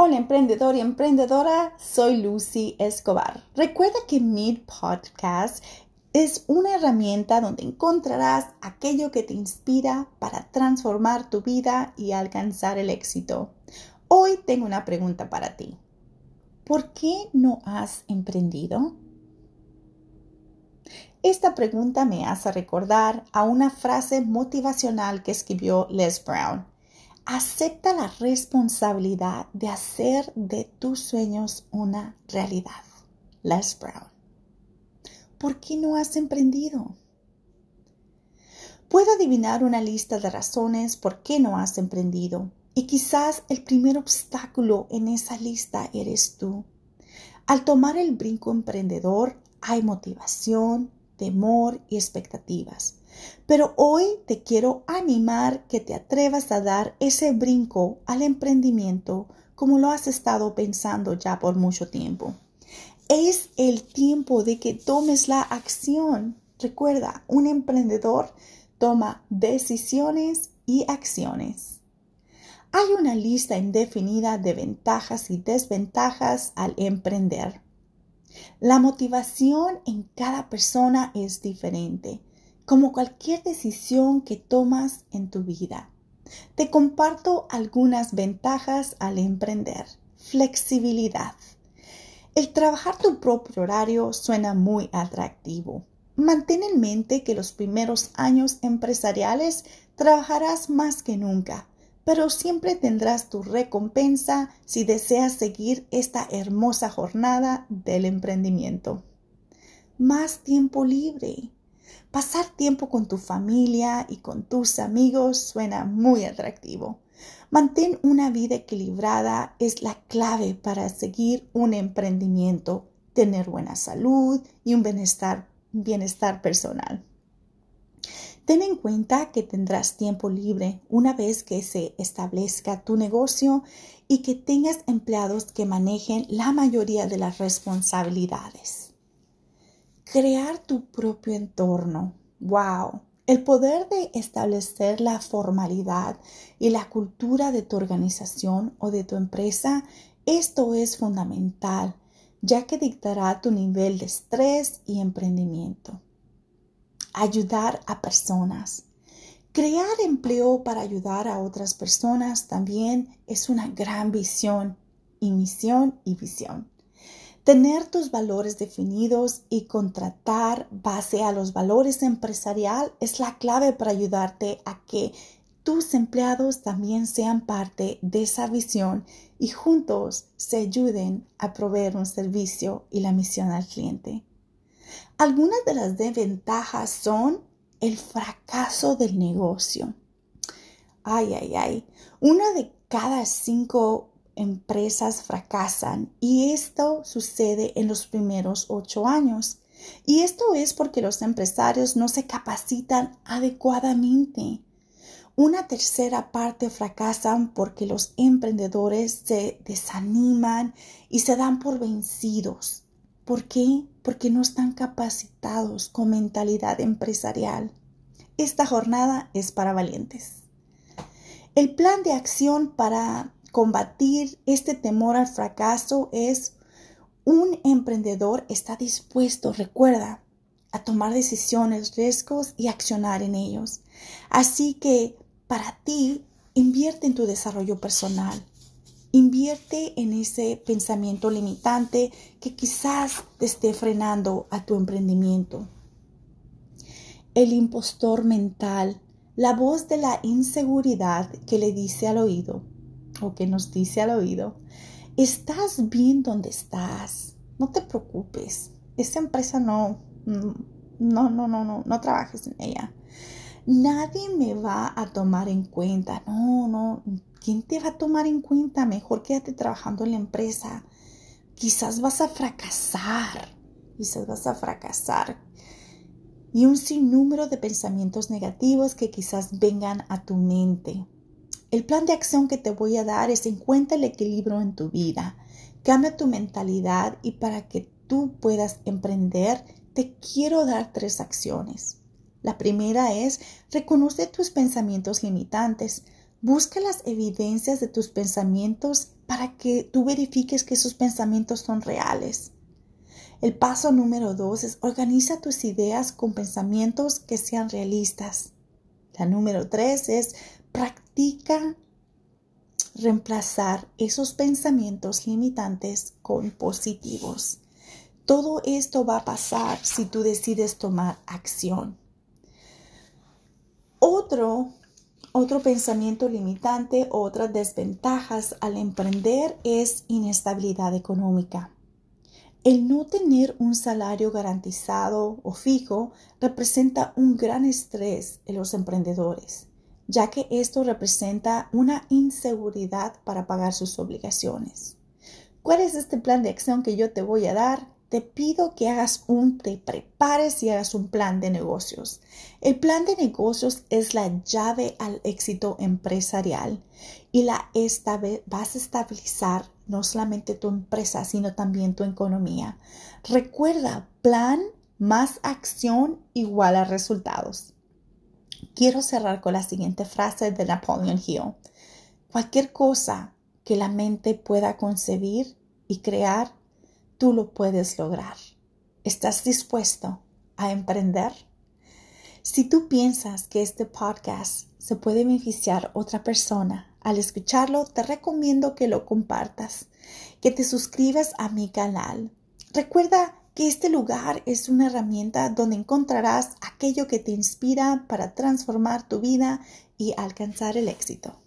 Hola emprendedor y emprendedora, soy Lucy Escobar. Recuerda que Mid Podcast es una herramienta donde encontrarás aquello que te inspira para transformar tu vida y alcanzar el éxito. Hoy tengo una pregunta para ti. ¿Por qué no has emprendido? Esta pregunta me hace recordar a una frase motivacional que escribió Les Brown Acepta la responsabilidad de hacer de tus sueños una realidad. Les Brown. ¿Por qué no has emprendido? Puedo adivinar una lista de razones por qué no has emprendido y quizás el primer obstáculo en esa lista eres tú. Al tomar el brinco emprendedor hay motivación, temor y expectativas. Pero hoy te quiero animar que te atrevas a dar ese brinco al emprendimiento como lo has estado pensando ya por mucho tiempo. Es el tiempo de que tomes la acción. Recuerda, un emprendedor toma decisiones y acciones. Hay una lista indefinida de ventajas y desventajas al emprender. La motivación en cada persona es diferente como cualquier decisión que tomas en tu vida. Te comparto algunas ventajas al emprender. Flexibilidad. El trabajar tu propio horario suena muy atractivo. Mantén en mente que los primeros años empresariales trabajarás más que nunca, pero siempre tendrás tu recompensa si deseas seguir esta hermosa jornada del emprendimiento. Más tiempo libre. Pasar tiempo con tu familia y con tus amigos suena muy atractivo. Mantén una vida equilibrada es la clave para seguir un emprendimiento, tener buena salud y un bienestar, bienestar personal. Ten en cuenta que tendrás tiempo libre una vez que se establezca tu negocio y que tengas empleados que manejen la mayoría de las responsabilidades. Crear tu propio entorno. ¡Wow! El poder de establecer la formalidad y la cultura de tu organización o de tu empresa, esto es fundamental, ya que dictará tu nivel de estrés y emprendimiento. Ayudar a personas. Crear empleo para ayudar a otras personas también es una gran visión y misión y visión. Tener tus valores definidos y contratar base a los valores empresarial es la clave para ayudarte a que tus empleados también sean parte de esa visión y juntos se ayuden a proveer un servicio y la misión al cliente. Algunas de las desventajas son el fracaso del negocio. Ay, ay, ay. Una de cada cinco empresas fracasan y esto sucede en los primeros ocho años. Y esto es porque los empresarios no se capacitan adecuadamente. Una tercera parte fracasan porque los emprendedores se desaniman y se dan por vencidos. ¿Por qué? Porque no están capacitados con mentalidad empresarial. Esta jornada es para valientes. El plan de acción para combatir este temor al fracaso es un emprendedor está dispuesto, recuerda, a tomar decisiones, riesgos y accionar en ellos. Así que para ti, invierte en tu desarrollo personal. Invierte en ese pensamiento limitante que quizás te esté frenando a tu emprendimiento. El impostor mental, la voz de la inseguridad que le dice al oído, o que nos dice al oído, estás bien donde estás, no te preocupes, esa empresa no, no, no, no, no, no trabajes en ella. Nadie me va a tomar en cuenta, no, no, ¿quién te va a tomar en cuenta? Mejor quédate trabajando en la empresa. Quizás vas a fracasar, quizás vas a fracasar. Y un sinnúmero de pensamientos negativos que quizás vengan a tu mente. El plan de acción que te voy a dar es encuentra el equilibrio en tu vida. Cambia tu mentalidad y para que tú puedas emprender, te quiero dar tres acciones. La primera es reconoce tus pensamientos limitantes. Busca las evidencias de tus pensamientos para que tú verifiques que sus pensamientos son reales. El paso número dos es organiza tus ideas con pensamientos que sean realistas. La número tres es practica reemplazar esos pensamientos limitantes con positivos. Todo esto va a pasar si tú decides tomar acción. Otro, otro pensamiento limitante, otras desventajas al emprender es inestabilidad económica. El no tener un salario garantizado o fijo representa un gran estrés en los emprendedores ya que esto representa una inseguridad para pagar sus obligaciones. ¿Cuál es este plan de acción que yo te voy a dar? Te pido que hagas un, te prepares y hagas un plan de negocios. El plan de negocios es la llave al éxito empresarial y la vas a estabilizar no solamente tu empresa, sino también tu economía. Recuerda, plan más acción igual a resultados. Quiero cerrar con la siguiente frase de Napoleon Hill. Cualquier cosa que la mente pueda concebir y crear, tú lo puedes lograr. ¿Estás dispuesto a emprender? Si tú piensas que este podcast se puede beneficiar otra persona al escucharlo, te recomiendo que lo compartas, que te suscribas a mi canal. Recuerda que este lugar es una herramienta donde encontrarás aquello que te inspira para transformar tu vida y alcanzar el éxito.